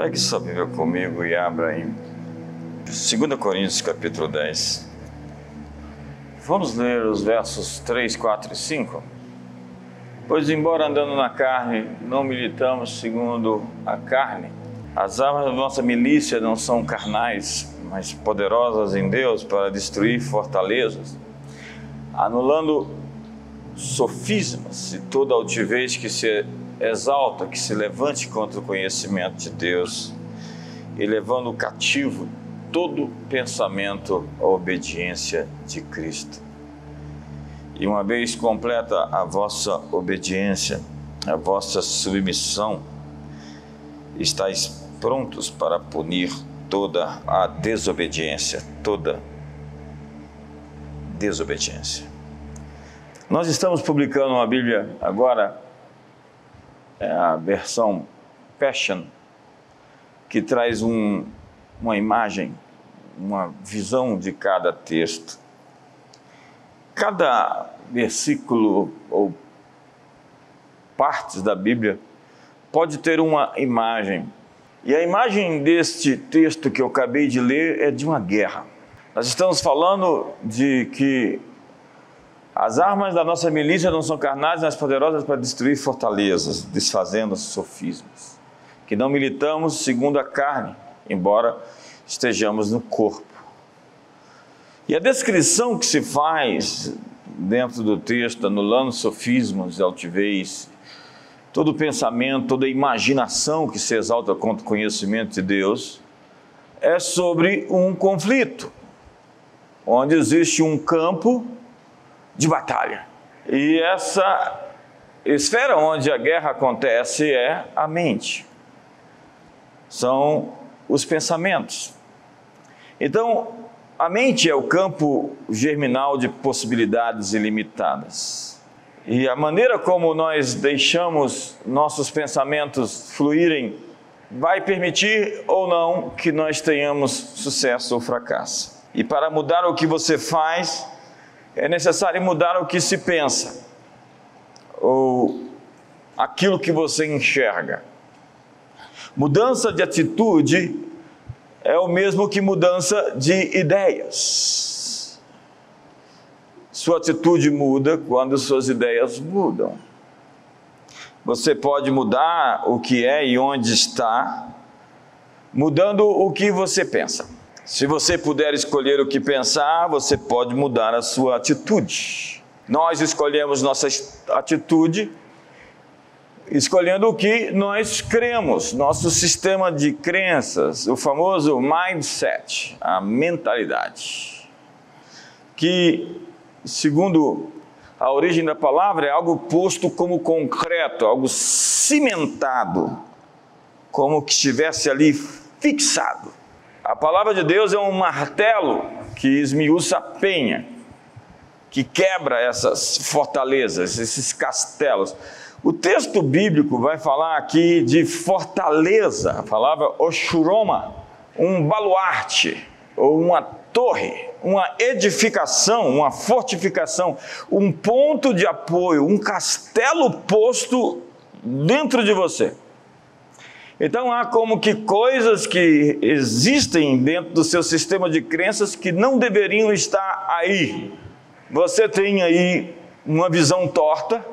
Pegue sua Bíblia comigo e abra em 2 Coríntios capítulo 10. Vamos ler os versos 3, 4 e 5. Pois, embora andando na carne, não militamos segundo a carne. As armas da nossa milícia não são carnais, mas poderosas em Deus para destruir fortalezas, anulando sofismas e toda altivez que se exalta, que se levante contra o conhecimento de Deus e levando cativo todo pensamento à obediência de Cristo. E uma vez completa a vossa obediência, a vossa submissão, estáis prontos para punir toda a desobediência, toda desobediência. Nós estamos publicando uma Bíblia agora, é a versão Passion, que traz um, uma imagem, uma visão de cada texto. Cada versículo ou partes da Bíblia pode ter uma imagem. E a imagem deste texto que eu acabei de ler é de uma guerra. Nós estamos falando de que as armas da nossa milícia não são carnais, mas poderosas para destruir fortalezas, desfazendo sofismas. Que não militamos segundo a carne, embora estejamos no corpo. E a descrição que se faz dentro do texto, anulando sofismas, altivez, todo pensamento, toda imaginação que se exalta contra o conhecimento de Deus, é sobre um conflito, onde existe um campo de batalha. E essa esfera onde a guerra acontece é a mente, são os pensamentos. Então, a mente é o campo germinal de possibilidades ilimitadas. E a maneira como nós deixamos nossos pensamentos fluírem vai permitir ou não que nós tenhamos sucesso ou fracasso. E para mudar o que você faz, é necessário mudar o que se pensa, ou aquilo que você enxerga. Mudança de atitude é o mesmo que mudança de ideias. Sua atitude muda quando suas ideias mudam. Você pode mudar o que é e onde está, mudando o que você pensa. Se você puder escolher o que pensar, você pode mudar a sua atitude. Nós escolhemos nossa atitude escolhendo o que nós cremos, nosso sistema de crenças, o famoso mindset, a mentalidade, que, segundo a origem da palavra, é algo posto como concreto, algo cimentado, como que estivesse ali fixado. A palavra de Deus é um martelo que esmiuça a penha, que quebra essas fortalezas, esses castelos. O texto bíblico vai falar aqui de fortaleza, a palavra oshuroma, um baluarte ou uma torre, uma edificação, uma fortificação, um ponto de apoio, um castelo posto dentro de você. Então há como que coisas que existem dentro do seu sistema de crenças que não deveriam estar aí. Você tem aí uma visão torta,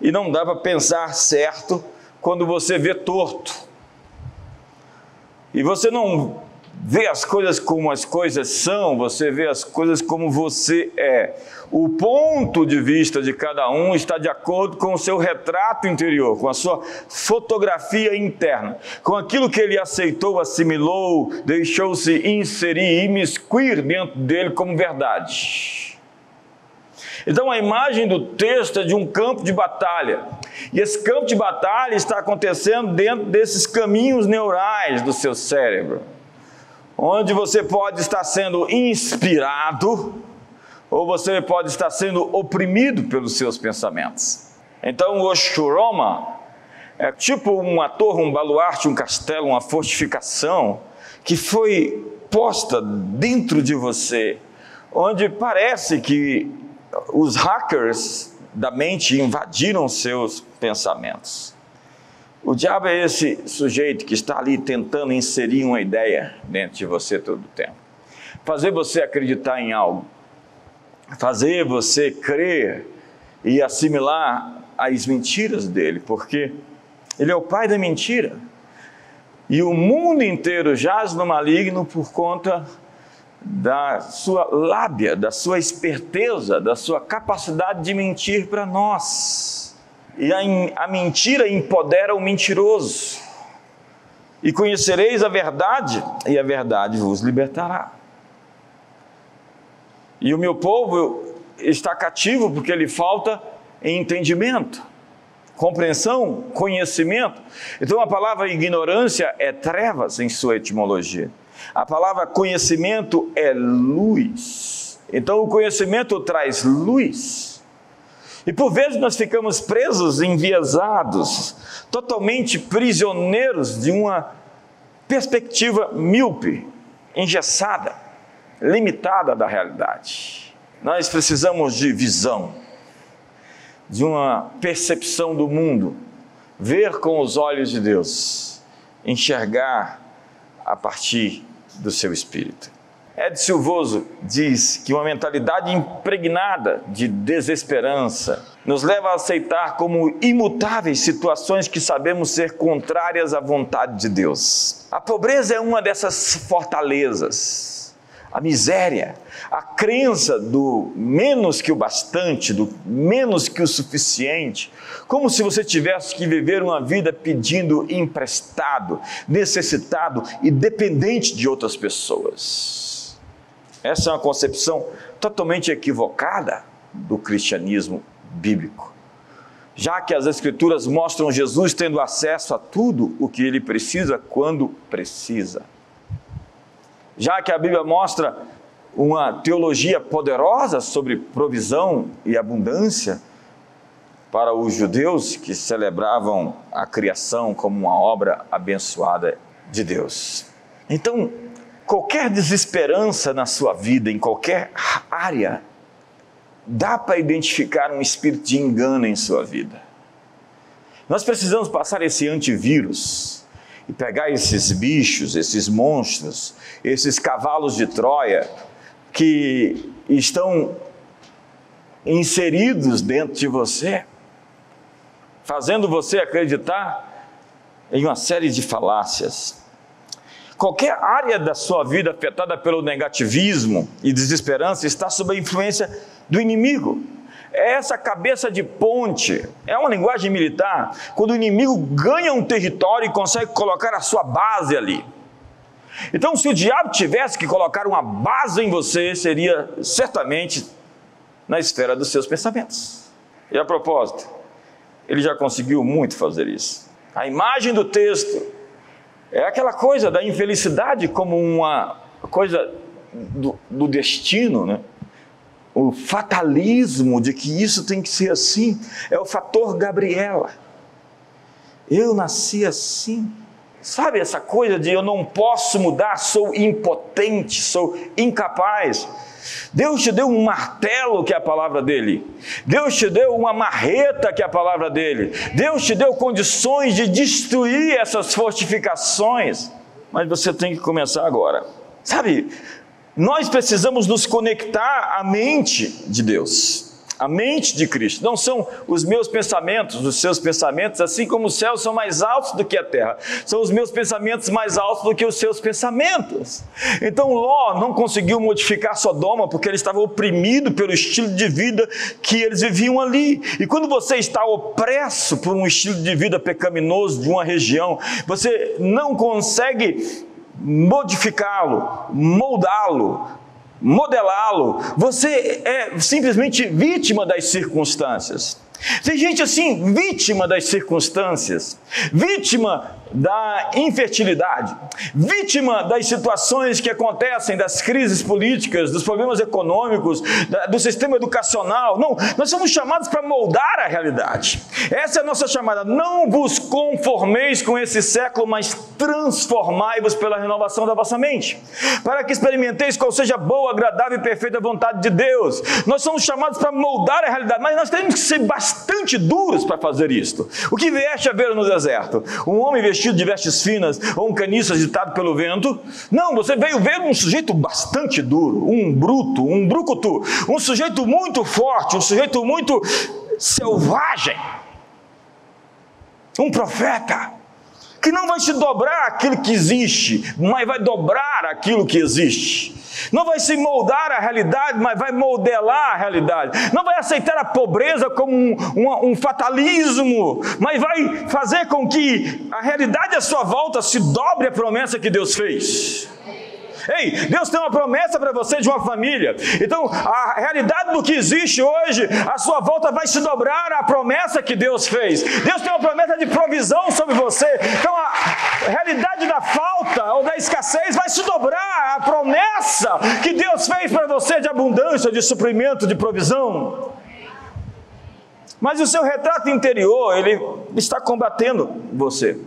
e não dá para pensar certo quando você vê torto. E você não vê as coisas como as coisas são, você vê as coisas como você é. O ponto de vista de cada um está de acordo com o seu retrato interior, com a sua fotografia interna, com aquilo que ele aceitou, assimilou, deixou-se inserir, imiscuir dentro dele como verdade. Então a imagem do texto é de um campo de batalha. E esse campo de batalha está acontecendo dentro desses caminhos neurais do seu cérebro, onde você pode estar sendo inspirado ou você pode estar sendo oprimido pelos seus pensamentos. Então o Oshuroma é tipo uma torre, um baluarte, um castelo, uma fortificação que foi posta dentro de você, onde parece que os hackers da mente invadiram seus pensamentos. O diabo é esse sujeito que está ali tentando inserir uma ideia dentro de você todo o tempo. Fazer você acreditar em algo. Fazer você crer e assimilar as mentiras dele, porque ele é o pai da mentira. E o mundo inteiro jaz no maligno por conta da sua lábia, da sua esperteza, da sua capacidade de mentir para nós. E a, mentira empodera o mentiroso. E conhecereis a verdade, e a verdade vos libertará. E o meu povo está cativo porque lhe falta entendimento, compreensão, conhecimento. Então a palavra ignorância é trevas em sua etimologia. A palavra conhecimento é luz. Então o conhecimento traz luz. E por vezes nós ficamos presos, enviesados, totalmente prisioneiros de uma perspectiva míope, engessada, limitada da realidade. Nós precisamos de visão, de uma percepção do mundo, ver com os olhos de Deus, enxergar a partir do seu espírito. Ed Silvoso diz que uma mentalidade impregnada de desesperança nos leva a aceitar como imutáveis situações que sabemos ser contrárias à vontade de Deus. A pobreza é uma dessas fortalezas a miséria, a crença do menos que o bastante, do menos que o suficiente, como se você tivesse que viver uma vida pedindo emprestado, necessitado e dependente de outras pessoas. Essa é uma concepção totalmente equivocada do cristianismo bíblico. Já que as Escrituras mostram Jesus tendo acesso a tudo o que ele precisa quando precisa já que a Bíblia mostra uma teologia poderosa sobre provisão e abundância para os judeus que celebravam a criação como uma obra abençoada de Deus. Então, qualquer desesperança na sua vida, em qualquer área, dá para identificar um espírito de engano em sua vida. Nós precisamos passar esse antivírus e pegar esses bichos, esses monstros, esses cavalos de Troia que estão inseridos dentro de você, fazendo você acreditar em uma série de falácias. Qualquer área da sua vida afetada pelo negativismo e desesperança está sob a influência do inimigo é essa cabeça de ponte, é uma linguagem militar, quando o inimigo ganha um território e consegue colocar a sua base ali. Então, se o diabo tivesse que colocar uma base em você, seria certamente na esfera dos seus pensamentos. E a propósito, ele já conseguiu muito fazer isso. A imagem do texto é aquela coisa da infelicidade como uma coisa do, do destino, né? o fatalismo de que isso tem que ser assim, é o fator Gabriela. Eu nasci assim. Sabe essa coisa de eu não posso mudar, sou impotente, sou incapaz. Deus te deu um martelo, que é a palavra dele. Deus te deu uma marreta, que é a palavra dele. Deus te deu condições de destruir essas fortificações. Mas você tem que começar agora. Sabe, nós precisamos nos conectar à mente de Deus, à mente de Cristo. Não são os meus pensamentos, os seus pensamentos, assim como os céus são mais altos do que a terra. São os meus pensamentos mais altos do que os seus pensamentos. Então Ló não conseguiu modificar Sodoma porque ele estava oprimido pelo estilo de vida que eles viviam ali. E quando você está opresso por um estilo de vida pecaminoso de uma região, você não consegue modificá-lo, moldá-lo, modelá-lo. Você é simplesmente vítima das circunstâncias. Tem gente assim, vítima das circunstâncias, vítima da infertilidade, vítima das situações que acontecem, das crises políticas, dos problemas econômicos, do sistema educacional. Não, nós somos chamados para moldar a realidade. Essa é a nossa chamada. Não vos conformeis com esse século, mas transformai-vos pela renovação da vossa mente, para que experimenteis qual seja boa, agradável e perfeita vontade de Deus. Nós somos chamados para moldar a realidade, mas nós temos que ser bastante duros para fazer isto. O que vieste a ver no deserto? Um homem vestido de vestes finas ou um caniço agitado pelo vento? Não, você veio ver um sujeito bastante duro, um bruto, um brucutu, um sujeito muito forte, um sujeito muito selvagem. Um profeta que não vai se dobrar aquilo que existe, mas vai dobrar aquilo que existe. Não vai se moldar a realidade, mas vai modelar a realidade. Não vai aceitar a pobreza como um, um, um fatalismo, mas vai fazer com que a realidade à sua volta se dobre a promessa que Deus fez. Ei, Deus tem uma promessa para você de uma família. Então, a realidade do que existe hoje, a sua volta vai se dobrar à promessa que Deus fez. Deus tem uma promessa de provisão sobre você. Então, a realidade da falta ou da escassez vai se dobrar à promessa que Deus fez para você de abundância, de suprimento, de provisão. Mas o seu retrato interior, ele está combatendo você,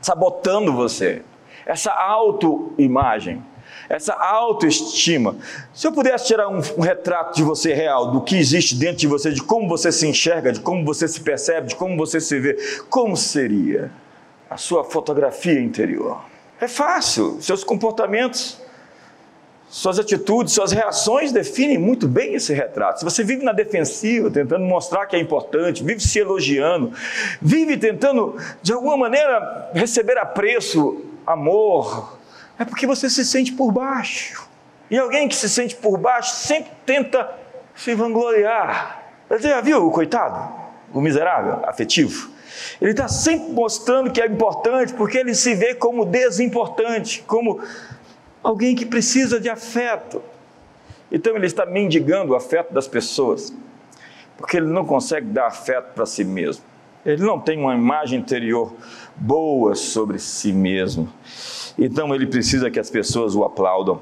sabotando você. Essa autoimagem essa autoestima. Se eu pudesse tirar um, um, retrato de você real, do que existe dentro de você, de como você se enxerga, de como você se percebe, de como você se vê, como seria a sua fotografia interior? É fácil, seus comportamentos, suas atitudes, suas reações definem muito bem esse retrato. Se você vive na defensiva, tentando mostrar que é importante, vive se elogiando, vive tentando, de alguma maneira, receber apreço, amor, é porque você se sente por baixo. E alguém que se sente por baixo sempre tenta se vangloriar. Você já viu o coitado? O miserável, afetivo? Ele está sempre mostrando que é importante porque ele se vê como desimportante, como alguém que precisa de afeto. Então ele está mendigando o afeto das pessoas, porque ele não consegue dar afeto para si mesmo. Ele não tem uma imagem interior boa sobre si mesmo. Então ele precisa que as pessoas o aplaudam.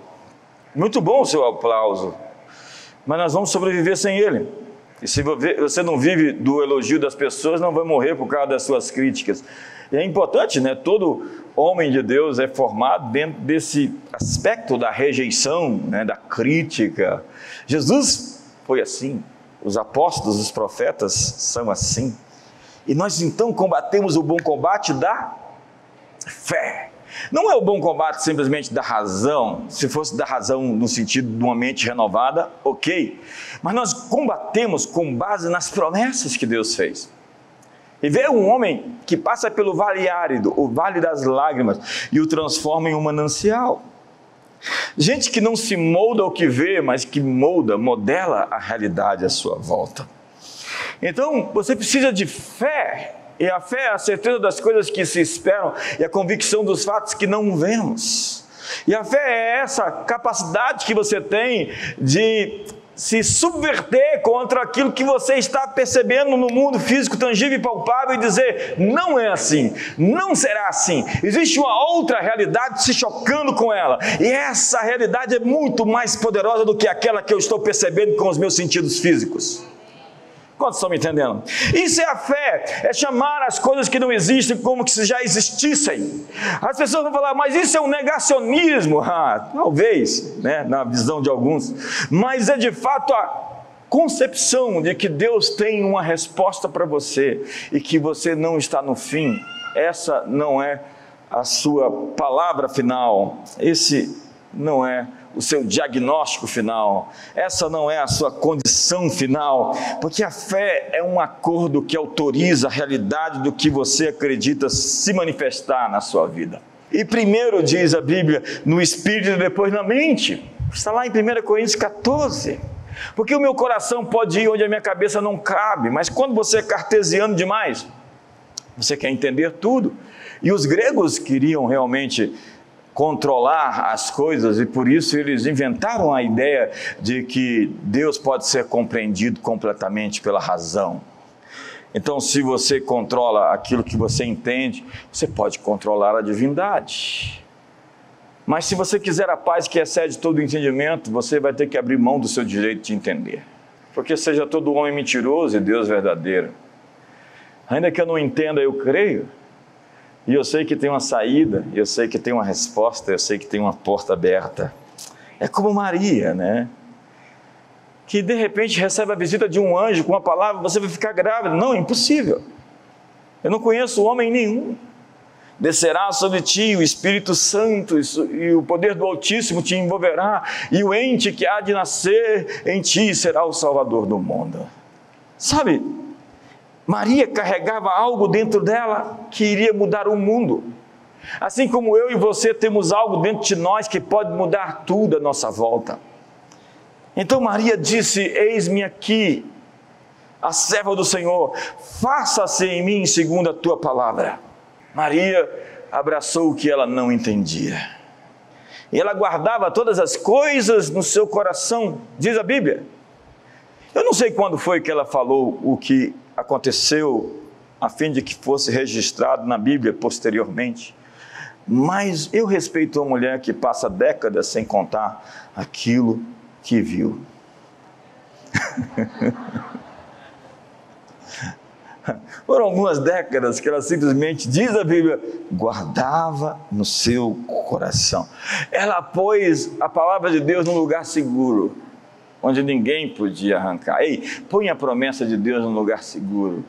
Muito bom o seu aplauso, mas nós vamos sobreviver sem ele. E se você não vive do elogio das pessoas, não vai morrer por causa das suas críticas. E é importante, né? Todo homem de Deus é formado dentro desse aspecto da rejeição, né? da crítica. Jesus foi assim. Os apóstolos, os profetas são assim. E nós então combatemos o bom combate da fé. Não é o bom combate simplesmente da razão, se fosse da razão no sentido de uma mente renovada, ok. Mas nós combatemos com base nas promessas que Deus fez. E ver um homem que passa pelo vale árido, o vale das lágrimas, e o transforma em um manancial. Gente que não se molda ao que vê, mas que molda, modela a realidade à sua volta. Então, você precisa de fé e a fé é a certeza das coisas que se esperam e a convicção dos fatos que não vemos. E a fé é essa capacidade que você tem de se subverter contra aquilo que você está percebendo no mundo físico, tangível e palpável e dizer: não é assim, não será assim. Existe uma outra realidade se chocando com ela, e essa realidade é muito mais poderosa do que aquela que eu estou percebendo com os meus sentidos físicos. Quantos estão me entendendo? Isso é a fé, é chamar as coisas que não existem como se já existissem. As pessoas vão falar, mas isso é um negacionismo. Ah, talvez, né, na visão de alguns, mas é de fato a concepção de que Deus tem uma resposta para você e que você não está no fim. Essa não é a sua palavra final, esse não é o seu diagnóstico final, essa não é a sua condição final, porque a fé é um acordo que autoriza a realidade do que você acredita se manifestar na sua vida. E primeiro diz a Bíblia, no espírito e depois na mente. Está lá em 1 Coríntios 14. Porque o meu coração pode ir onde a minha cabeça não cabe, mas quando você é cartesiano demais, você quer entender tudo. E os gregos queriam realmente controlar as coisas e por isso eles inventaram a ideia de que Deus pode ser compreendido completamente pela razão. Então, se você controla aquilo que você entende, você pode controlar a divindade. Mas se você quiser a paz que excede todo entendimento, você vai ter que abrir mão do seu direito de entender. Porque seja todo homem mentiroso e Deus verdadeiro. Ainda que eu não entenda, eu creio. E eu sei que tem uma saída, eu sei que tem uma resposta, eu sei que tem uma porta aberta. É como Maria, né? que de repente recebe a visita de um anjo com uma palavra, você vai ficar grávida. Não, é impossível. Eu não conheço homem nenhum. Descerá sobre ti o Espírito Santo e o poder do Altíssimo te envolverá, e o ente que há de nascer em ti será o Salvador do mundo. Sabe, Maria carregava algo dentro dela que iria mudar o mundo. Assim como eu e você temos algo dentro de nós que pode mudar tudo à nossa volta. Então Maria disse: Eis-me aqui, a serva do Senhor, faça-se em mim segundo a tua palavra. Maria abraçou o que ela não entendia. E ela guardava todas as coisas no seu coração, diz a Bíblia. Eu não sei quando foi que ela falou o que aconteceu, a fim de que fosse registrado na Bíblia posteriormente. Mas eu respeito a mulher que passa décadas sem contar aquilo que viu. Foram algumas décadas que ela simplesmente, diz a Bíblia, guardava no seu coração. Ela pôs a palavra de Deus num lugar seguro, onde ninguém podia arrancar. Ei, põe a promessa de Deus num lugar seguro.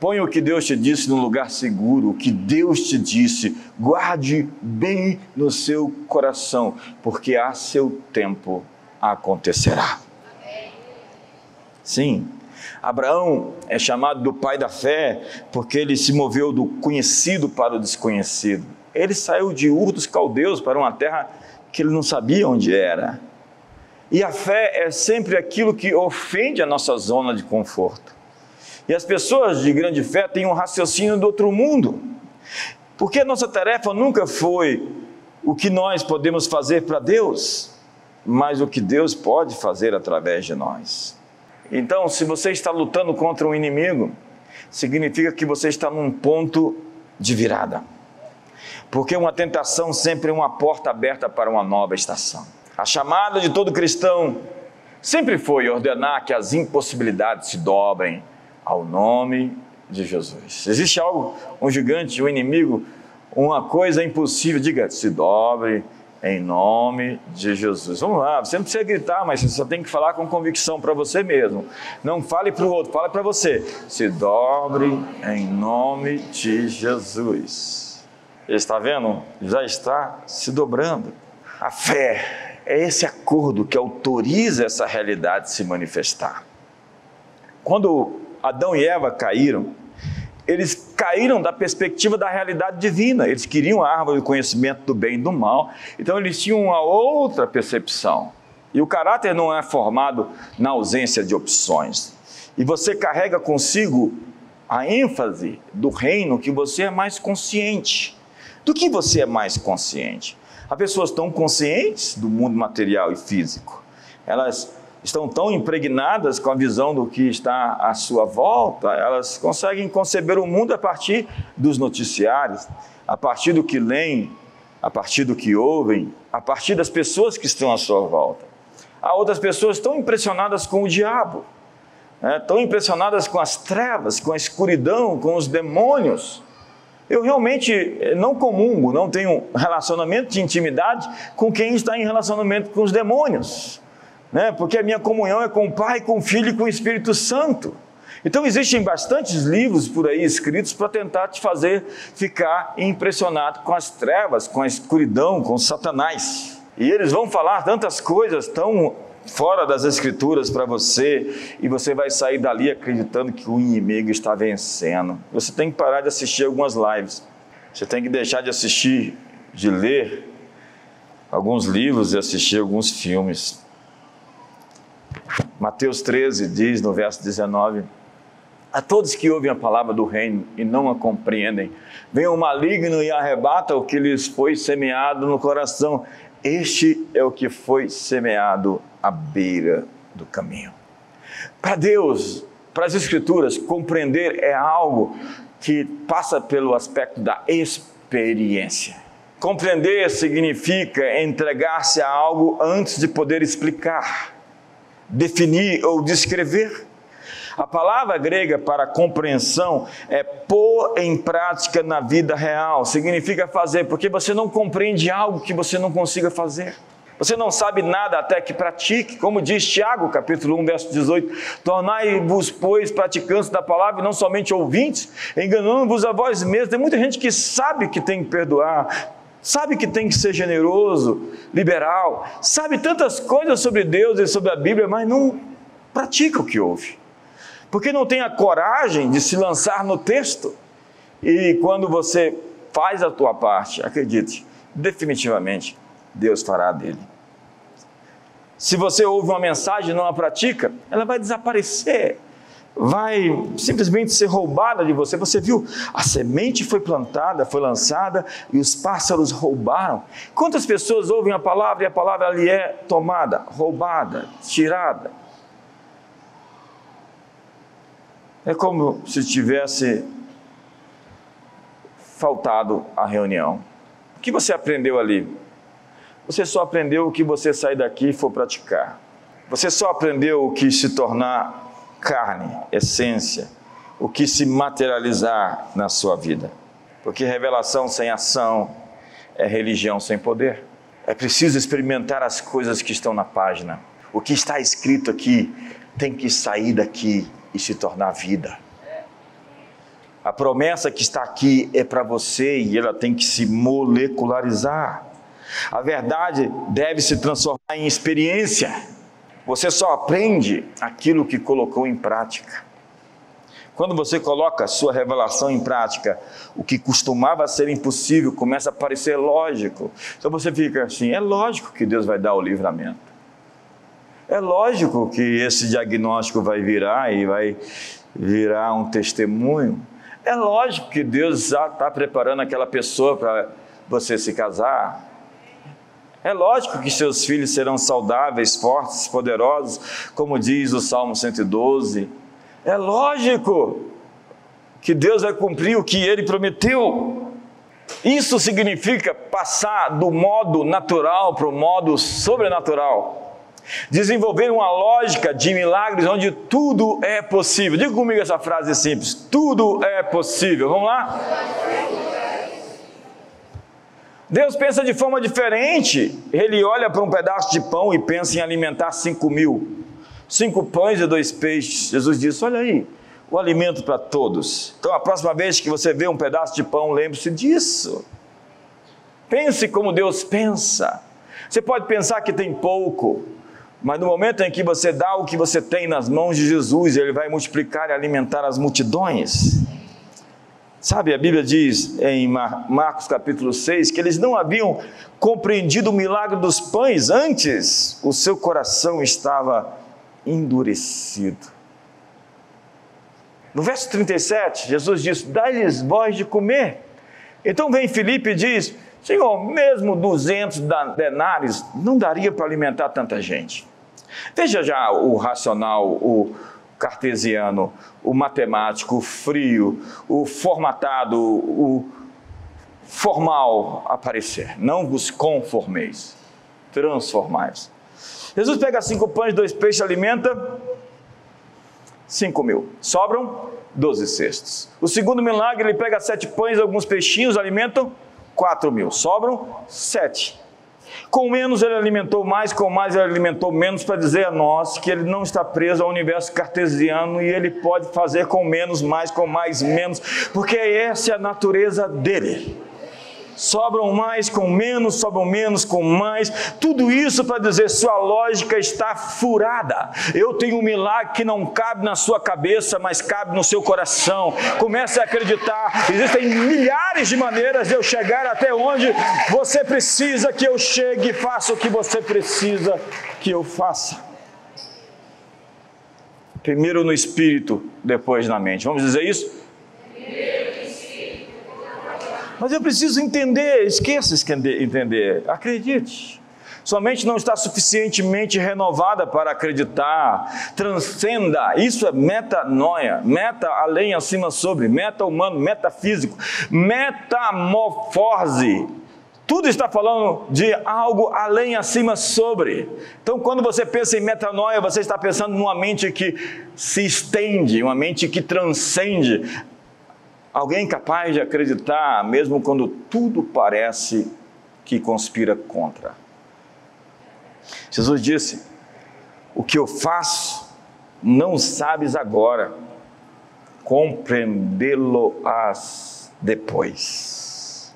Põe o que Deus te disse num lugar seguro, o que Deus te disse, guarde bem no seu coração, porque a seu tempo acontecerá. Sim, Abraão é chamado do pai da fé porque ele se moveu do conhecido para o desconhecido. Ele saiu de Ur dos Caldeus para uma terra que ele não sabia onde era. E a fé é sempre aquilo que ofende a nossa zona de conforto. E as pessoas de grande fé têm um raciocínio do outro mundo. Porque a nossa tarefa nunca foi o que nós podemos fazer para Deus, mas o que Deus pode fazer através de nós. Então, se você está lutando contra um inimigo, significa que você está num ponto de virada. Porque uma tentação sempre é uma porta aberta para uma nova estação. A chamada de todo cristão sempre foi ordenar que as impossibilidades se dobrem ao nome de Jesus. Existe algo, um gigante, um inimigo, uma coisa impossível, diga, se dobre em nome de Jesus. Vamos lá, você não precisa gritar, mas você só tem que falar com convicção para você mesmo. Não fale para o outro, fale para você. Se dobre em nome de Jesus. Está vendo? Já está se dobrando. A fé é esse acordo que autoriza essa realidade se manifestar. Quando Adão e Eva caíram, eles caíram da perspectiva da realidade divina. Eles queriam a árvore do conhecimento do bem e do mal, então eles tinham uma outra percepção. E o caráter não é formado na ausência de opções. E você carrega consigo a ênfase do reino que você é mais consciente. Do que você é mais consciente? Há pessoas tão conscientes do mundo material e físico. Elas estão tão impregnadas com a visão do que está à sua volta, elas conseguem conceber o mundo a partir dos noticiários, a partir do que leem, a partir do que ouvem, a partir das pessoas que estão à sua volta. Há outras pessoas tão impressionadas com o diabo, né, tão impressionadas com as trevas, com a escuridão, com os demônios. Eu realmente não comungo, não tenho relacionamento de intimidade com quem está em relacionamento com os demônios né? porque a minha comunhão é com o Pai, com o Filho e com o Espírito Santo. Então existem bastantes livros por aí escritos para tentar te fazer ficar impressionado com as trevas, com a escuridão, com Satanás. E eles vão falar tantas coisas tão fora das escrituras para você e você vai sair dali acreditando que o inimigo está vencendo. Você tem que parar de assistir algumas lives. Você tem que deixar de assistir, de ler alguns livros e assistir alguns filmes. Mateus 13 diz no verso 19: A todos que ouvem a palavra do reino e não a compreendem, vem o maligno e arrebata o que lhes foi semeado no coração. Este é o que foi semeado à beira do caminho. Para Deus, para as Escrituras, compreender é algo que passa pelo aspecto da experiência. Compreender significa entregar-se a algo antes de poder explicar definir ou descrever. A palavra grega para compreensão é pôr em prática na vida real, significa fazer, porque você não compreende algo que você não consiga fazer. Você não sabe nada até que pratique, como diz Tiago, capítulo 1, verso 18: Tornai-vos, pois, praticantes da palavra e não somente ouvintes, enganando-vos a vós mesmos. Tem muita gente que sabe que tem que perdoar, sabe que tem que ser generoso, liberal, sabe tantas coisas sobre Deus e sobre a Bíblia, mas não pratica o que ouve, porque não tem a coragem de se lançar no texto. E quando você faz a tua parte, acredite, definitivamente Deus fará dele. Se você ouve uma mensagem e não a pratica, ela vai desaparecer, vai simplesmente ser roubada de você. Você viu, a semente foi plantada, foi lançada e os pássaros roubaram. Quantas pessoas ouvem a palavra e a palavra ali é tomada, roubada, tirada? É como se tivesse faltado a reunião. O que você aprendeu ali? Você só aprendeu o que você sair daqui e for praticar. Você só aprendeu o que se tornar carne, essência, o que se materializar na sua vida. Porque revelação sem ação é religião sem poder. É preciso experimentar as coisas que estão na página. O que está escrito aqui tem que sair daqui e se tornar vida. A promessa que está aqui é para você e ela tem que se molecularizar. A verdade deve se transformar em experiência. Você só aprende aquilo que colocou em prática. Quando você coloca sua revelação em prática, o que costumava ser impossível começa a parecer lógico. Então você fica assim: é lógico que Deus vai dar o livramento. É lógico que esse diagnóstico vai virar e vai virar um testemunho. É lógico que Deus já está preparando aquela pessoa para você se casar. É lógico que seus filhos serão saudáveis, fortes, poderosos, como diz o Salmo 112. É lógico que Deus vai cumprir o que ele prometeu. Isso significa passar do modo natural para o modo sobrenatural. Desenvolver uma lógica de milagres onde tudo é possível. Diga comigo essa frase simples: tudo é possível. Vamos lá? Deus pensa de forma diferente. Ele olha para um pedaço de pão e pensa em alimentar cinco mil. Cinco pães e dois peixes. Jesus disse: Olha aí, o alimento para todos. Então, a próxima vez que você vê um pedaço de pão, lembre-se disso. Pense como Deus pensa. Você pode pensar que tem pouco, mas no momento em que você dá o que você tem nas mãos de Jesus, Ele vai multiplicar e alimentar as multidões. Sabe, a Bíblia diz em Marcos capítulo 6 que eles não haviam compreendido o milagre dos pães, antes o seu coração estava endurecido. No verso 37, Jesus diz: Dá-lhes voz de comer. Então vem Filipe e diz: Senhor, mesmo 200 denários não daria para alimentar tanta gente. Veja já o racional, o, cartesiano, o matemático, o frio, o formatado, o formal aparecer. Não vos conformeis, transformais. Jesus pega cinco pães, dois peixes, alimenta cinco mil. Sobram doze cestos. O segundo milagre, ele pega sete pães, alguns peixinhos, alimentam quatro mil. Sobram sete. Com menos ele alimentou mais, com mais ele alimentou menos, para dizer a nós que ele não está preso ao universo cartesiano e ele pode fazer com menos, mais, com mais, menos, porque essa é a natureza dele sobram mais com menos, sobram menos com mais, tudo isso para dizer sua lógica está furada. Eu tenho um milagre que não cabe na sua cabeça, mas cabe no seu coração. Comece a acreditar. Existem milhares de maneiras de eu chegar até onde você precisa que eu chegue e faça o que você precisa que eu faça. Primeiro no espírito, depois na mente. Vamos dizer isso? Mas eu preciso entender, esqueça entender, acredite. Sua mente não está suficientemente renovada para acreditar. Transcenda. Isso é metanoia. Meta além, acima, sobre. Meta humano, metafísico. Metamorfose. Tudo está falando de algo além, acima, sobre. Então, quando você pensa em metanoia, você está pensando numa mente que se estende, uma mente que transcende Alguém capaz de acreditar, mesmo quando tudo parece que conspira contra. Jesus disse: O que eu faço, não sabes agora, compreendê-lo-ás depois.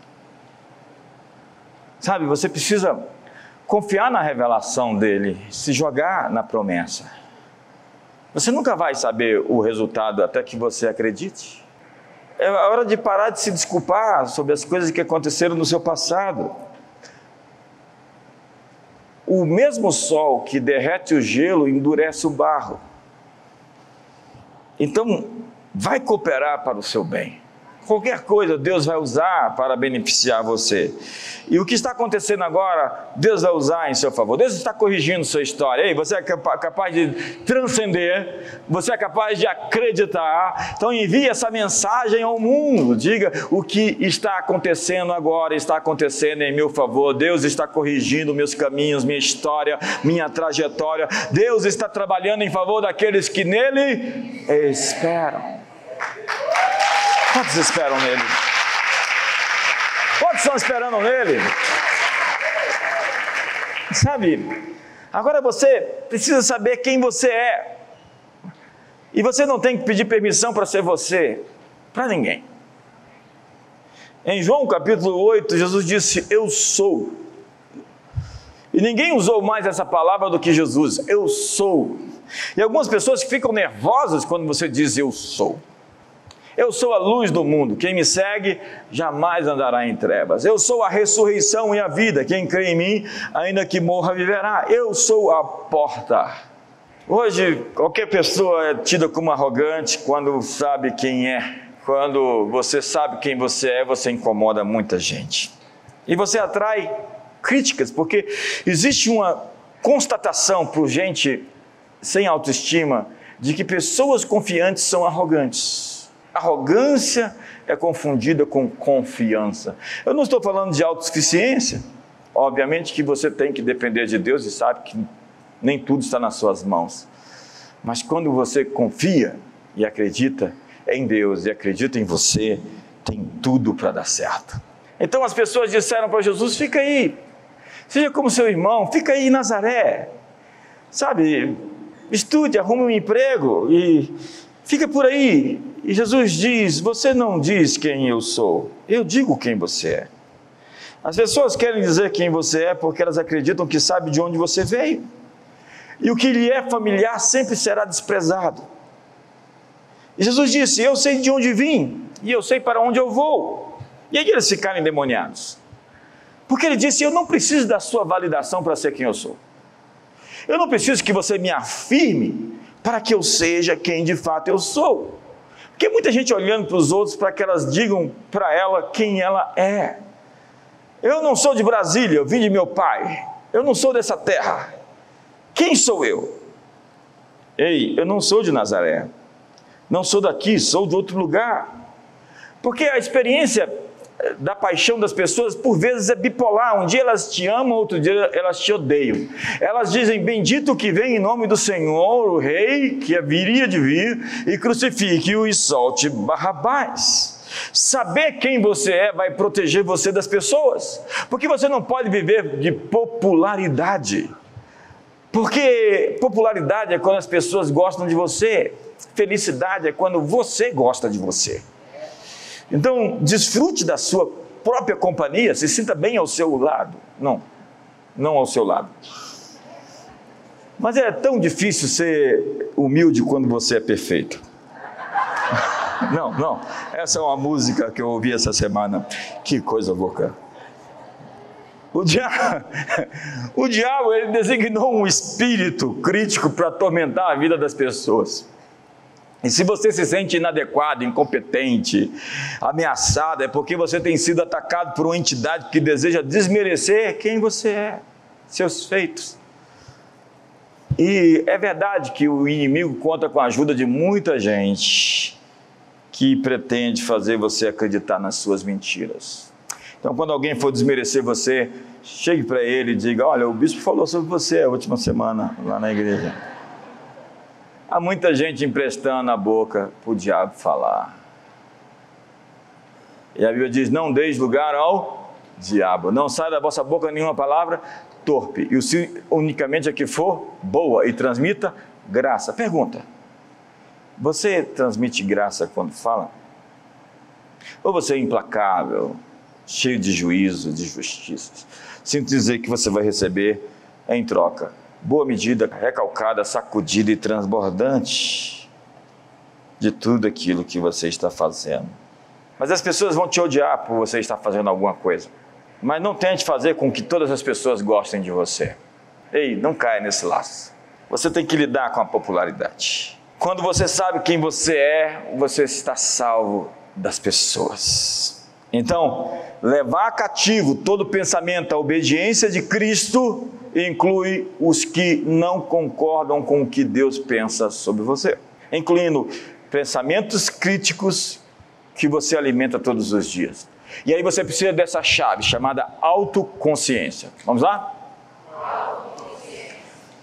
Sabe, você precisa confiar na revelação dele, se jogar na promessa. Você nunca vai saber o resultado até que você acredite. É hora de parar de se desculpar sobre as coisas que aconteceram no seu passado o mesmo sol que derrete o gelo endurece o barro. Então, vai cooperar para o seu bem. Qualquer coisa Deus vai usar para beneficiar você. E o que está acontecendo agora, Deus vai usar em seu favor. Deus está corrigindo sua história. Ei, você é capaz de transcender, você é capaz de acreditar. Então envie essa mensagem ao mundo. Diga o que está acontecendo agora, está acontecendo em meu favor. Deus está corrigindo meus caminhos, minha história, minha trajetória. Deus está trabalhando em favor daqueles que nele esperam. Quantos esperam nele? Quantos estão esperando nele? Sabe, agora você precisa saber quem você é. E você não tem que pedir permissão para ser você, para ninguém. Em João capítulo 8, Jesus disse: Eu sou. E ninguém usou mais essa palavra do que Jesus, eu sou. E algumas pessoas ficam nervosas quando você diz eu sou. Eu sou a luz do mundo, quem me segue jamais andará em trevas. Eu sou a ressurreição e a vida, quem crê em mim, ainda que morra, viverá. Eu sou a porta. Hoje, qualquer pessoa é tida como arrogante quando sabe quem é. Quando você sabe quem você é, você incomoda muita gente. E você atrai críticas, porque existe uma constatação por gente sem autoestima de que pessoas confiantes são arrogantes. Arrogância é confundida com confiança. Eu não estou falando de autossuficiência. Obviamente que você tem que depender de Deus e sabe que nem tudo está nas suas mãos. Mas quando você confia e acredita em Deus e acredita em você, tem tudo para dar certo. Então as pessoas disseram para Jesus: fica aí, seja como seu irmão, fica aí em Nazaré. Sabe, estude, arrume um emprego e fica por aí. E Jesus diz: Você não diz quem eu sou, eu digo quem você é. As pessoas querem dizer quem você é porque elas acreditam que sabe de onde você veio. E o que lhe é familiar sempre será desprezado. E Jesus disse: Eu sei de onde vim e eu sei para onde eu vou. E aí eles ficaram endemoniados. Porque ele disse: Eu não preciso da sua validação para ser quem eu sou. Eu não preciso que você me afirme para que eu seja quem de fato eu sou. Porque muita gente olhando para os outros para que elas digam para ela quem ela é. Eu não sou de Brasília, eu vim de meu pai. Eu não sou dessa terra. Quem sou eu? Ei, eu não sou de Nazaré. Não sou daqui, sou de outro lugar. Porque a experiência da paixão das pessoas, por vezes é bipolar. Um dia elas te amam, outro dia elas te odeiam. Elas dizem: Bendito que vem em nome do Senhor, o Rei que viria de vir, e crucifique-o e solte Barrabás. Saber quem você é vai proteger você das pessoas, porque você não pode viver de popularidade. Porque popularidade é quando as pessoas gostam de você, felicidade é quando você gosta de você. Então, desfrute da sua própria companhia, se sinta bem ao seu lado. Não, não ao seu lado. Mas é tão difícil ser humilde quando você é perfeito. Não, não. Essa é uma música que eu ouvi essa semana. Que coisa louca. O diabo, o diabo ele designou um espírito crítico para atormentar a vida das pessoas. E se você se sente inadequado, incompetente, ameaçado, é porque você tem sido atacado por uma entidade que deseja desmerecer quem você é, seus feitos. E é verdade que o inimigo conta com a ajuda de muita gente que pretende fazer você acreditar nas suas mentiras. Então, quando alguém for desmerecer você, chegue para ele e diga: Olha, o bispo falou sobre você a última semana lá na igreja. Há muita gente emprestando a boca para o diabo falar. E a Bíblia diz: não deis lugar ao diabo. Não sai da vossa boca nenhuma palavra torpe, e o se unicamente a que for boa e transmita graça. Pergunta: você transmite graça quando fala? Ou você é implacável, cheio de juízo, de justiça? Sinto dizer que você vai receber em troca boa medida, recalcada, sacudida e transbordante de tudo aquilo que você está fazendo. Mas as pessoas vão te odiar por você estar fazendo alguma coisa. Mas não tente fazer com que todas as pessoas gostem de você. Ei, não caia nesse laço. Você tem que lidar com a popularidade. Quando você sabe quem você é, você está salvo das pessoas. Então, levar cativo todo pensamento à obediência de Cristo inclui os que não concordam com o que Deus pensa sobre você, incluindo pensamentos críticos que você alimenta todos os dias. E aí você precisa dessa chave chamada autoconsciência. Vamos lá?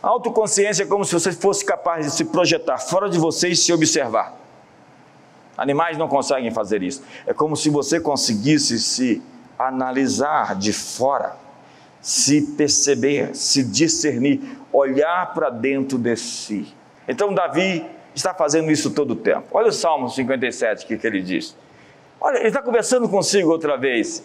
Autoconsciência é como se você fosse capaz de se projetar fora de você e se observar. Animais não conseguem fazer isso. É como se você conseguisse se analisar de fora, se perceber, se discernir, olhar para dentro de si. Então, Davi está fazendo isso todo o tempo. Olha o Salmo 57, o que, que ele diz. Olha, ele está conversando consigo outra vez.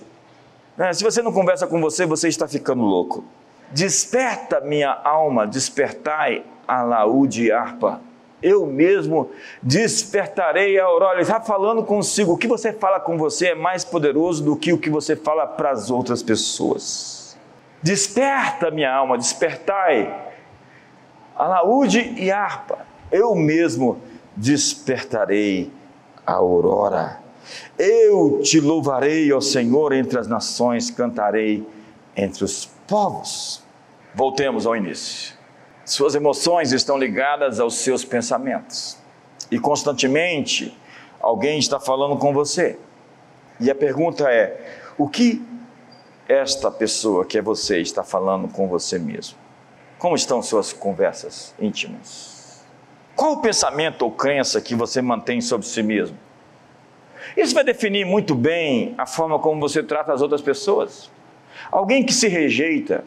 Né? Se você não conversa com você, você está ficando louco. Desperta minha alma, despertai a laúde e harpa. Eu mesmo despertarei a aurora. Ele está falando consigo. O que você fala com você é mais poderoso do que o que você fala para as outras pessoas. Desperta minha alma, despertai a laúde e harpa. Eu mesmo despertarei a aurora. Eu te louvarei, ó Senhor, entre as nações, cantarei entre os povos. Voltemos ao início. Suas emoções estão ligadas aos seus pensamentos. E constantemente alguém está falando com você. E a pergunta é: o que esta pessoa que é você está falando com você mesmo? Como estão suas conversas íntimas? Qual o pensamento ou crença que você mantém sobre si mesmo? Isso vai definir muito bem a forma como você trata as outras pessoas. Alguém que se rejeita,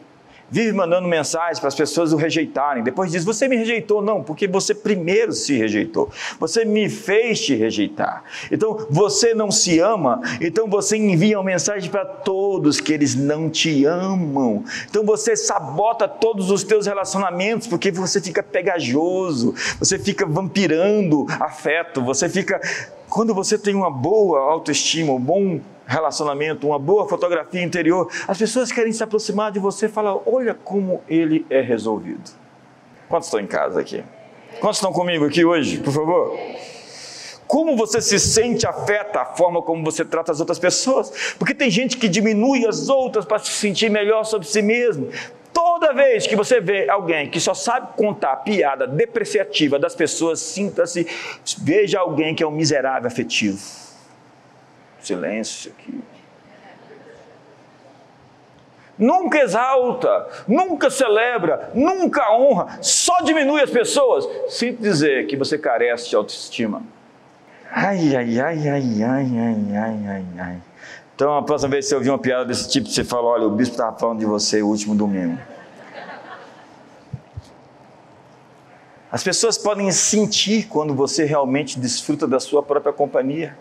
vive mandando mensagens para as pessoas o rejeitarem. Depois diz: Você me rejeitou. Não, porque você primeiro se rejeitou. Você me fez te rejeitar. Então você não se ama. Então você envia uma mensagem para todos que eles não te amam. Então você sabota todos os teus relacionamentos porque você fica pegajoso. Você fica vampirando afeto. Você fica. Quando você tem uma boa autoestima, um bom relacionamento, uma boa fotografia interior, as pessoas querem se aproximar de você e falar: olha como ele é resolvido. Quantos estão em casa aqui? Quantos estão comigo aqui hoje, por favor? Como você se sente afeta a forma como você trata as outras pessoas. Porque tem gente que diminui as outras para se sentir melhor sobre si mesmo. Toda vez que você vê alguém que só sabe contar piada depreciativa das pessoas, sinta-se, veja alguém que é um miserável afetivo silêncio aqui. Nunca exalta, nunca celebra, nunca honra, só diminui as pessoas. Sinto dizer que você carece de autoestima. Ai, ai, ai, ai, ai, ai, ai, ai, ai. Então, a próxima vez que você ouvir uma piada desse tipo, você fala: olha, o bispo estava falando de você o último domingo. As pessoas podem sentir quando você realmente desfruta da sua própria companhia.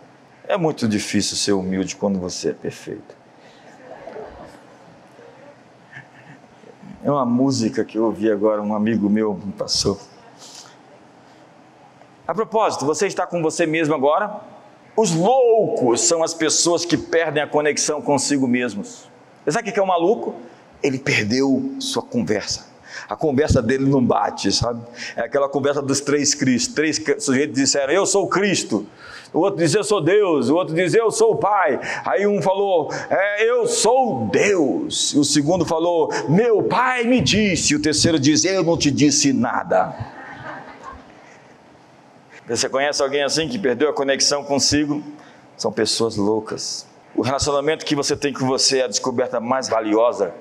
É muito difícil ser humilde quando você é perfeito. É uma música que eu ouvi agora, um amigo meu me passou. A propósito, você está com você mesmo agora? Os loucos são as pessoas que perdem a conexão consigo mesmos. Sabe o que é o um maluco? Ele perdeu sua conversa. A conversa dele não bate, sabe? É aquela conversa dos três Cristos. Três sujeitos disseram: Eu sou Cristo o outro diz eu sou Deus, o outro diz eu sou o Pai. Aí um falou, é, eu sou Deus. O segundo falou, meu Pai me disse. O terceiro diz, eu não te disse nada. Você conhece alguém assim que perdeu a conexão consigo? São pessoas loucas. O relacionamento que você tem com você é a descoberta mais valiosa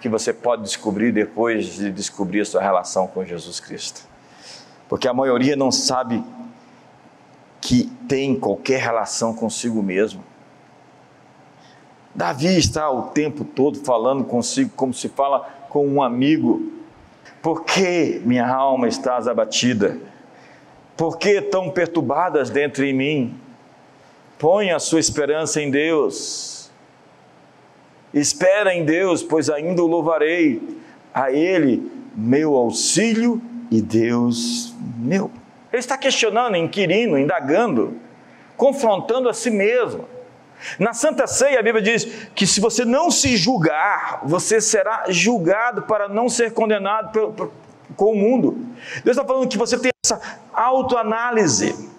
que você pode descobrir depois de descobrir a sua relação com Jesus Cristo. Porque a maioria não sabe que tem qualquer relação consigo mesmo. Davi está o tempo todo falando consigo como se fala com um amigo. Por que minha alma está abatida? Por que tão perturbadas dentro de mim? Põe a sua esperança em Deus. Espera em Deus, pois ainda o louvarei. A Ele, meu auxílio e Deus meu. Ele está questionando, inquirindo, indagando, confrontando a si mesmo. Na Santa Ceia, a Bíblia diz que se você não se julgar, você será julgado para não ser condenado com o mundo. Deus está falando que você tem essa autoanálise,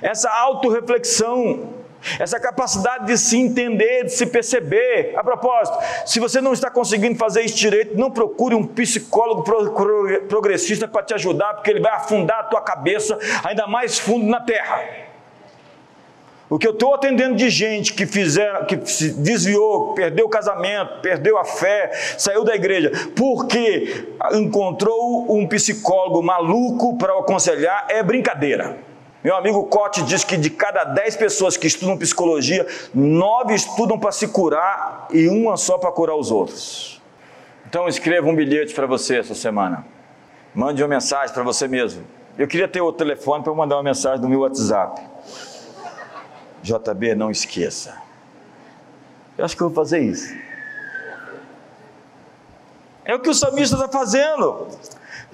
essa autorreflexão, essa capacidade de se entender, de se perceber. A propósito, se você não está conseguindo fazer isso direito, não procure um psicólogo progressista para te ajudar, porque ele vai afundar a tua cabeça ainda mais fundo na terra. O que eu estou atendendo de gente que fizeram, que se desviou, perdeu o casamento, perdeu a fé, saiu da igreja, porque encontrou um psicólogo maluco para o aconselhar, é brincadeira. Meu amigo Cote diz que de cada dez pessoas que estudam psicologia, nove estudam para se curar e uma só para curar os outros. Então escreva um bilhete para você essa semana. Mande uma mensagem para você mesmo. Eu queria ter o telefone para mandar uma mensagem no meu WhatsApp. JB, não esqueça. Eu acho que eu vou fazer isso. É o que o salmista está fazendo.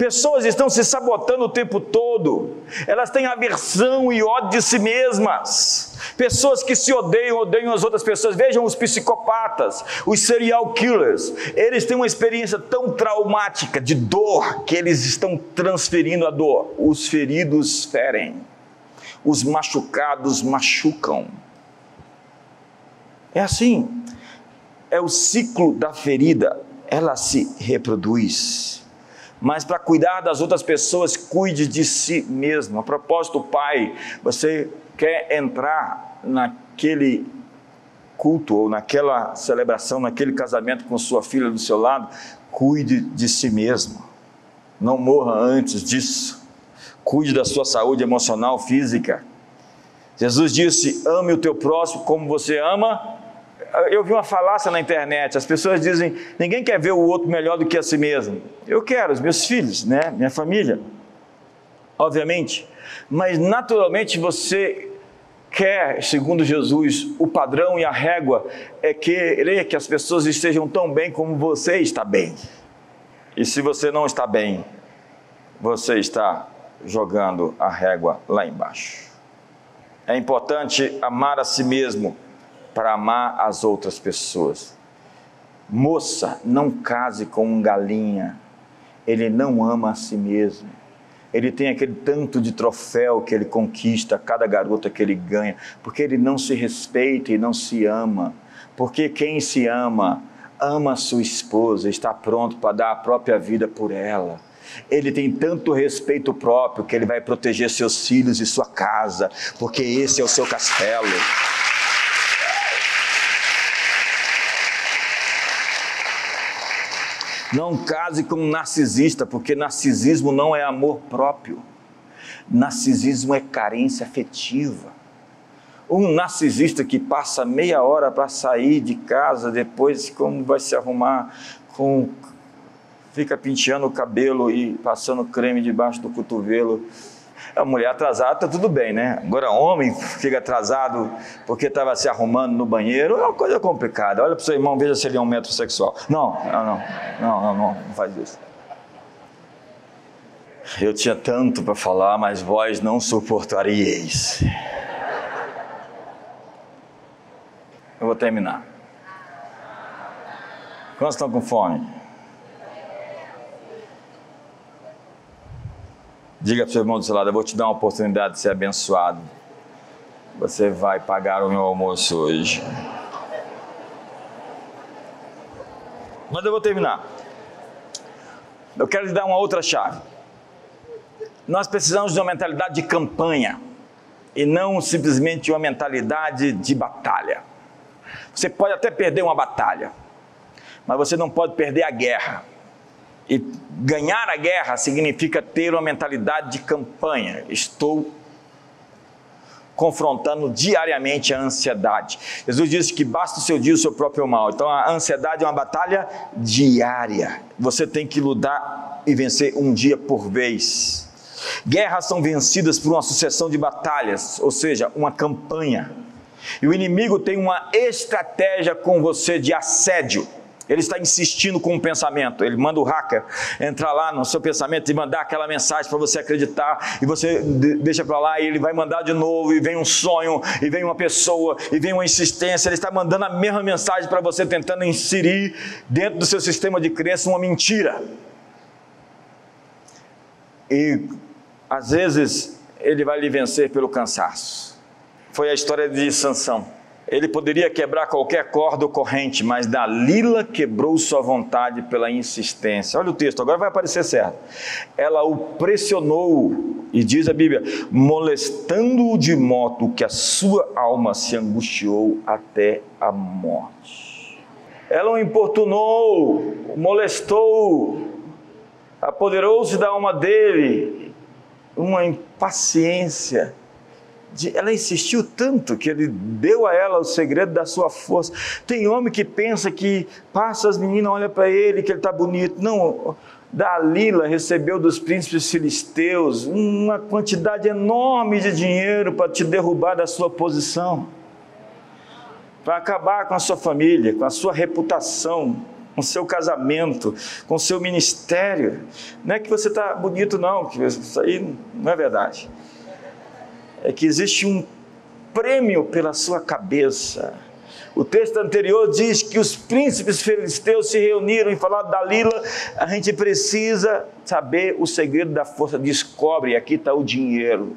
Pessoas estão se sabotando o tempo todo, elas têm aversão e ódio de si mesmas. Pessoas que se odeiam, odeiam as outras pessoas. Vejam os psicopatas, os serial killers. Eles têm uma experiência tão traumática de dor que eles estão transferindo a dor. Os feridos ferem os machucados machucam. É assim, é o ciclo da ferida, ela se reproduz. Mas para cuidar das outras pessoas, cuide de si mesmo. A propósito, pai, você quer entrar naquele culto ou naquela celebração, naquele casamento com sua filha do seu lado, cuide de si mesmo. Não morra antes disso. Cuide da sua saúde emocional, física. Jesus disse: ame o teu próximo como você ama. Eu vi uma falácia na internet, as pessoas dizem: ninguém quer ver o outro melhor do que a si mesmo. Eu quero, os meus filhos, né? minha família, obviamente, mas naturalmente você quer, segundo Jesus, o padrão e a régua é querer que as pessoas estejam tão bem como você está bem. E se você não está bem, você está jogando a régua lá embaixo. É importante amar a si mesmo para amar as outras pessoas. Moça, não case com um galinha. Ele não ama a si mesmo. Ele tem aquele tanto de troféu que ele conquista, cada garota que ele ganha, porque ele não se respeita e não se ama. Porque quem se ama, ama sua esposa, está pronto para dar a própria vida por ela ele tem tanto respeito próprio que ele vai proteger seus filhos e sua casa, porque esse é o seu castelo. Não case com um narcisista, porque narcisismo não é amor próprio. Narcisismo é carência afetiva. Um narcisista que passa meia hora para sair de casa, depois como vai se arrumar com fica penteando o cabelo e passando creme debaixo do cotovelo. A mulher atrasada está tudo bem, né? Agora, homem fica atrasado porque estava se arrumando no banheiro, é uma coisa complicada. Olha para o seu irmão, veja se ele é um metrosexual. Não, não, não, não, não, não, não faz isso. Eu tinha tanto para falar, mas vós não suportaríeis. Eu vou terminar. Quantos estão com fome? Diga para o seu irmão do seu lado: Eu vou te dar uma oportunidade de ser abençoado. Você vai pagar o meu almoço hoje. Mas eu vou terminar. Eu quero lhe dar uma outra chave. Nós precisamos de uma mentalidade de campanha e não simplesmente uma mentalidade de batalha. Você pode até perder uma batalha, mas você não pode perder a guerra. E ganhar a guerra significa ter uma mentalidade de campanha. Estou confrontando diariamente a ansiedade. Jesus disse que basta o seu dia o seu próprio mal. Então a ansiedade é uma batalha diária. Você tem que lutar e vencer um dia por vez. Guerras são vencidas por uma sucessão de batalhas, ou seja, uma campanha. E o inimigo tem uma estratégia com você de assédio. Ele está insistindo com o um pensamento. Ele manda o hacker entrar lá no seu pensamento e mandar aquela mensagem para você acreditar. E você deixa para lá e ele vai mandar de novo. E vem um sonho, e vem uma pessoa, e vem uma insistência. Ele está mandando a mesma mensagem para você, tentando inserir dentro do seu sistema de crença uma mentira. E às vezes ele vai lhe vencer pelo cansaço. Foi a história de Sansão. Ele poderia quebrar qualquer corda ou corrente, mas Dalila quebrou sua vontade pela insistência. Olha o texto, agora vai aparecer certo. Ela o pressionou, e diz a Bíblia, molestando-o de modo que a sua alma se angustiou até a morte. Ela o importunou, molestou, apoderou-se da alma dele, uma impaciência ela insistiu tanto que ele deu a ela o segredo da sua força. Tem homem que pensa que passa as meninas, olha para ele, que ele está bonito. Não, Dalila recebeu dos príncipes filisteus uma quantidade enorme de dinheiro para te derrubar da sua posição, para acabar com a sua família, com a sua reputação, com seu casamento, com seu ministério. Não é que você está bonito, não, que isso aí não é verdade é que existe um prêmio pela sua cabeça. O texto anterior diz que os príncipes filisteus se reuniram e falaram: Dalila, a gente precisa saber o segredo da força. Descobre, aqui está o dinheiro.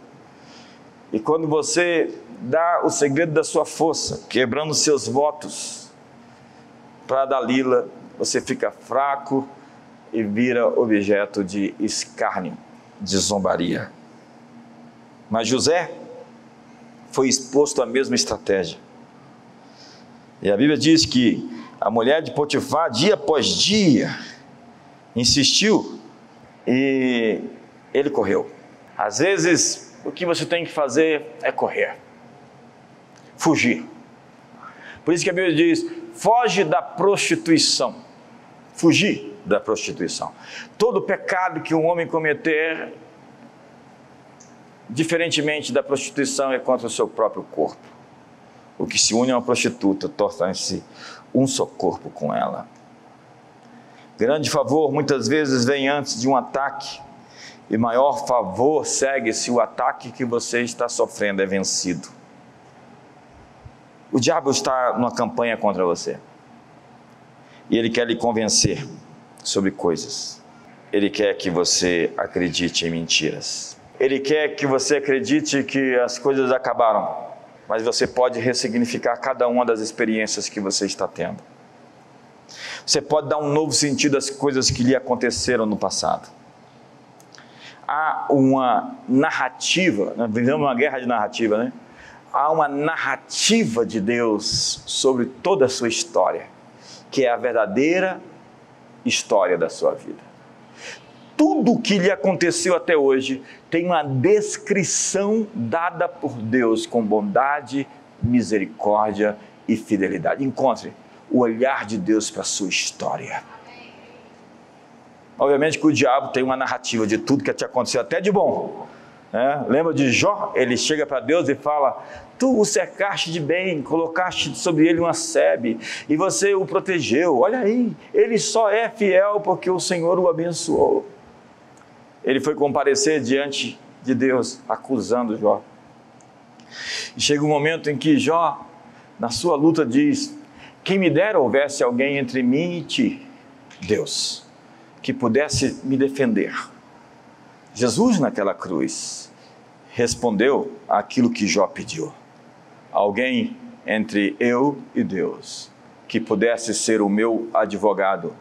E quando você dá o segredo da sua força, quebrando seus votos para Dalila, você fica fraco e vira objeto de escárnio, de zombaria. Mas José foi exposto à mesma estratégia. E a Bíblia diz que a mulher de Potifar, dia após dia, insistiu e ele correu. Às vezes, o que você tem que fazer é correr, fugir. Por isso que a Bíblia diz: foge da prostituição. Fugir da prostituição. Todo pecado que um homem cometer diferentemente da prostituição, é contra o seu próprio corpo. O que se une a uma prostituta torna-se um só corpo com ela. Grande favor muitas vezes vem antes de um ataque, e maior favor segue se o ataque que você está sofrendo é vencido. O diabo está numa campanha contra você. E ele quer lhe convencer sobre coisas. Ele quer que você acredite em mentiras. Ele quer que você acredite que as coisas acabaram, mas você pode ressignificar cada uma das experiências que você está tendo. Você pode dar um novo sentido às coisas que lhe aconteceram no passado. Há uma narrativa, nós vivemos uma guerra de narrativa, né? Há uma narrativa de Deus sobre toda a sua história, que é a verdadeira história da sua vida tudo o que lhe aconteceu até hoje tem uma descrição dada por Deus com bondade, misericórdia e fidelidade. Encontre o olhar de Deus para a sua história. Obviamente que o diabo tem uma narrativa de tudo que te aconteceu, até de bom. É, lembra de Jó? Ele chega para Deus e fala: Tu o cercaste de bem, colocaste sobre ele uma sebe e você o protegeu. Olha aí, ele só é fiel porque o Senhor o abençoou ele foi comparecer diante de Deus, acusando Jó. E chega um momento em que Jó, na sua luta, diz: Quem me dera houvesse alguém entre mim e ti, Deus, que pudesse me defender. Jesus, naquela cruz, respondeu aquilo que Jó pediu: Alguém entre eu e Deus, que pudesse ser o meu advogado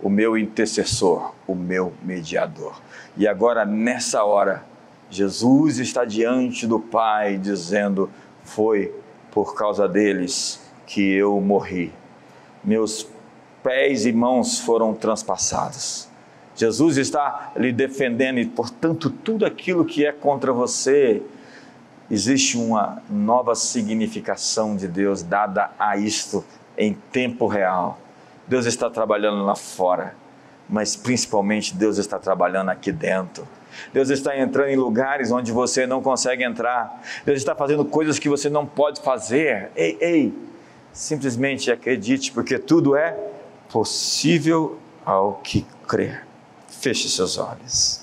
o meu intercessor, o meu mediador. E agora, nessa hora, Jesus está diante do Pai dizendo: Foi por causa deles que eu morri. Meus pés e mãos foram transpassados. Jesus está lhe defendendo e, portanto, tudo aquilo que é contra você, existe uma nova significação de Deus dada a isto em tempo real. Deus está trabalhando lá fora, mas principalmente Deus está trabalhando aqui dentro. Deus está entrando em lugares onde você não consegue entrar. Deus está fazendo coisas que você não pode fazer. Ei, ei, simplesmente acredite, porque tudo é possível ao que crer. Feche seus olhos.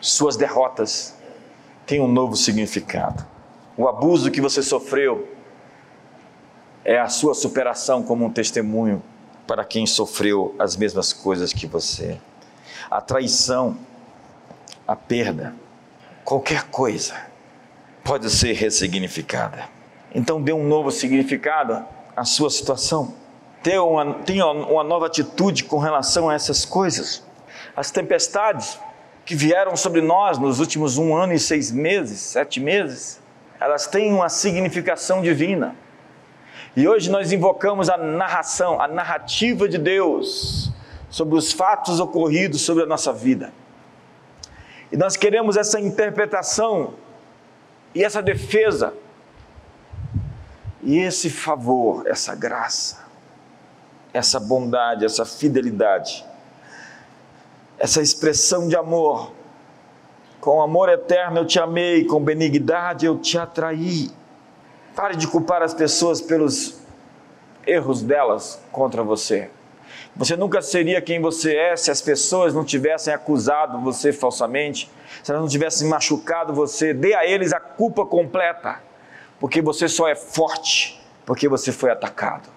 Suas derrotas têm um novo significado. O abuso que você sofreu é a sua superação como um testemunho para quem sofreu as mesmas coisas que você. A traição, a perda, qualquer coisa pode ser ressignificada. Então dê um novo significado à sua situação. Tenha uma, tenha uma nova atitude com relação a essas coisas. As tempestades que vieram sobre nós nos últimos um ano e seis meses, sete meses, elas têm uma significação divina. E hoje nós invocamos a narração, a narrativa de Deus sobre os fatos ocorridos sobre a nossa vida. E nós queremos essa interpretação e essa defesa e esse favor, essa graça, essa bondade, essa fidelidade essa expressão de amor. Com amor eterno eu te amei, com benignidade eu te atraí. Pare de culpar as pessoas pelos erros delas contra você. Você nunca seria quem você é se as pessoas não tivessem acusado você falsamente, se elas não tivessem machucado você. Dê a eles a culpa completa, porque você só é forte porque você foi atacado.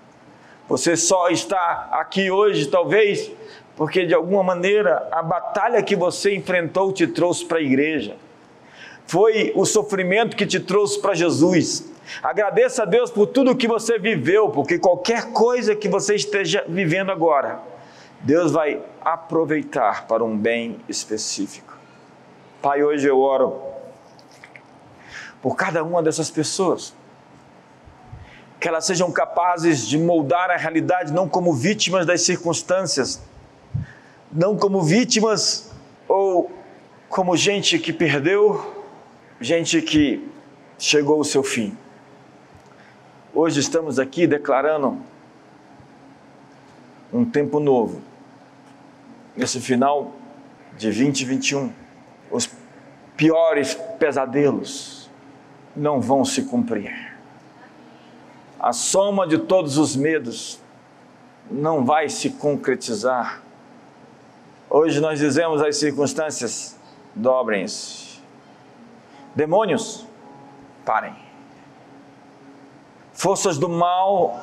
Você só está aqui hoje, talvez, porque de alguma maneira a batalha que você enfrentou te trouxe para a igreja. Foi o sofrimento que te trouxe para Jesus. Agradeça a Deus por tudo que você viveu, porque qualquer coisa que você esteja vivendo agora, Deus vai aproveitar para um bem específico. Pai, hoje eu oro por cada uma dessas pessoas, que elas sejam capazes de moldar a realidade não como vítimas das circunstâncias, não como vítimas ou como gente que perdeu, gente que chegou ao seu fim. Hoje estamos aqui declarando um tempo novo. Nesse final de 2021, os piores pesadelos não vão se cumprir. A soma de todos os medos não vai se concretizar Hoje nós dizemos as circunstâncias, dobrem-se. Demônios, parem. Forças do mal,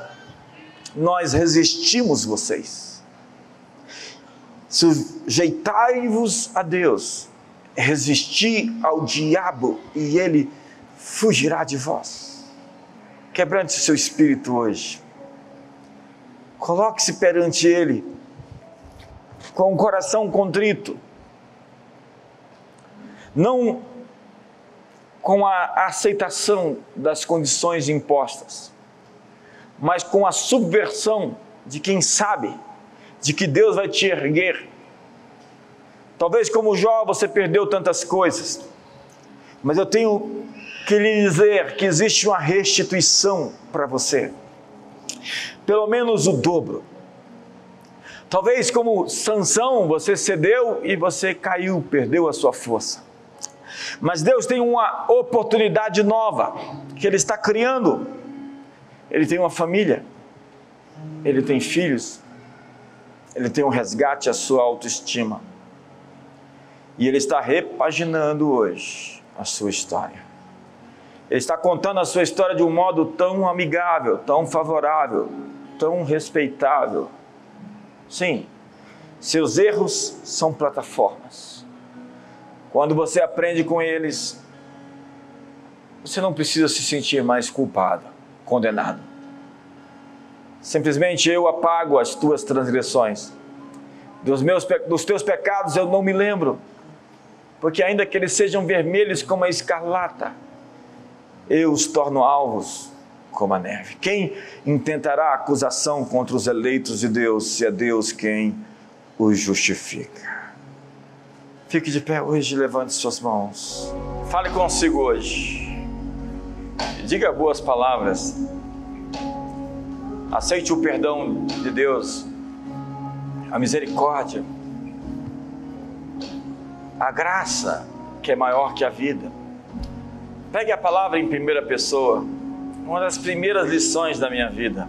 nós resistimos vocês. Sujeitai-vos a Deus, resistir ao diabo e ele fugirá de vós. Quebrante seu espírito hoje. Coloque-se perante ele com o coração contrito, não com a aceitação das condições impostas, mas com a subversão de quem sabe de que Deus vai te erguer. Talvez como Jó você perdeu tantas coisas, mas eu tenho que lhe dizer que existe uma restituição para você, pelo menos o dobro. Talvez como Sansão, você cedeu e você caiu, perdeu a sua força. Mas Deus tem uma oportunidade nova que Ele está criando. Ele tem uma família, Ele tem filhos, Ele tem um resgate à sua autoestima. E Ele está repaginando hoje a sua história. Ele está contando a sua história de um modo tão amigável, tão favorável, tão respeitável Sim, seus erros são plataformas. Quando você aprende com eles, você não precisa se sentir mais culpado, condenado. Simplesmente eu apago as tuas transgressões. Dos, meus, dos teus pecados eu não me lembro, porque ainda que eles sejam vermelhos como a escarlata, eu os torno alvos como a neve. Quem intentará acusação contra os eleitos de Deus, se é Deus quem os justifica? Fique de pé hoje, levante suas mãos. Fale consigo hoje. Diga boas palavras. Aceite o perdão de Deus, a misericórdia, a graça que é maior que a vida. Pegue a palavra em primeira pessoa, uma das primeiras lições da minha vida.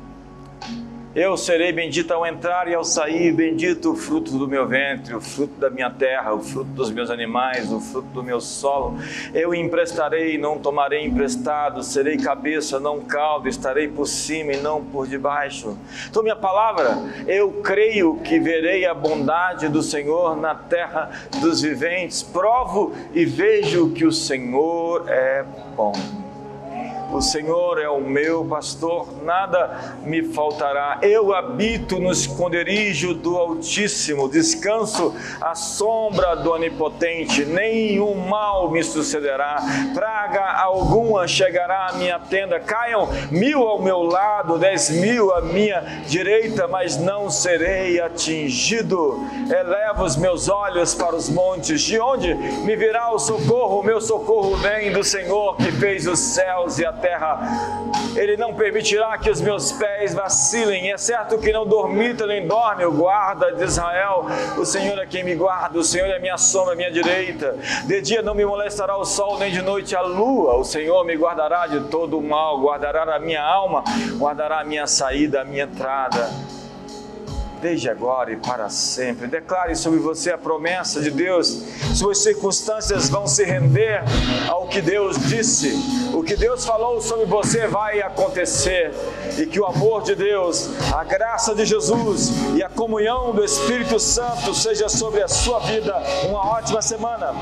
Eu serei bendito ao entrar e ao sair, bendito o fruto do meu ventre, o fruto da minha terra, o fruto dos meus animais, o fruto do meu solo. Eu emprestarei, não tomarei emprestado, serei cabeça, não caldo, estarei por cima e não por debaixo. Então, minha palavra, eu creio que verei a bondade do Senhor na terra dos viventes. Provo e vejo que o Senhor é bom. O Senhor é o meu pastor, nada me faltará. Eu habito no esconderijo do Altíssimo, descanso à sombra do Onipotente, nenhum mal me sucederá, praga alguma chegará à minha tenda. Caiam mil ao meu lado, dez mil à minha direita, mas não serei atingido. Eleva os meus olhos para os montes, de onde me virá o socorro? O meu socorro vem do Senhor que fez os céus e a terra. Ele não permitirá que os meus pés vacilem. É certo que não dormita nem dorme o guarda de Israel. O Senhor é quem me guarda, o Senhor é minha sombra, minha direita. De dia não me molestará o sol, nem de noite a lua. O Senhor me guardará de todo o mal, guardará a minha alma, guardará a minha saída, a minha entrada desde agora e para sempre. Declare sobre você a promessa de Deus. Suas circunstâncias vão se render ao que Deus disse. O que Deus falou sobre você vai acontecer. E que o amor de Deus, a graça de Jesus e a comunhão do Espírito Santo seja sobre a sua vida. Uma ótima semana.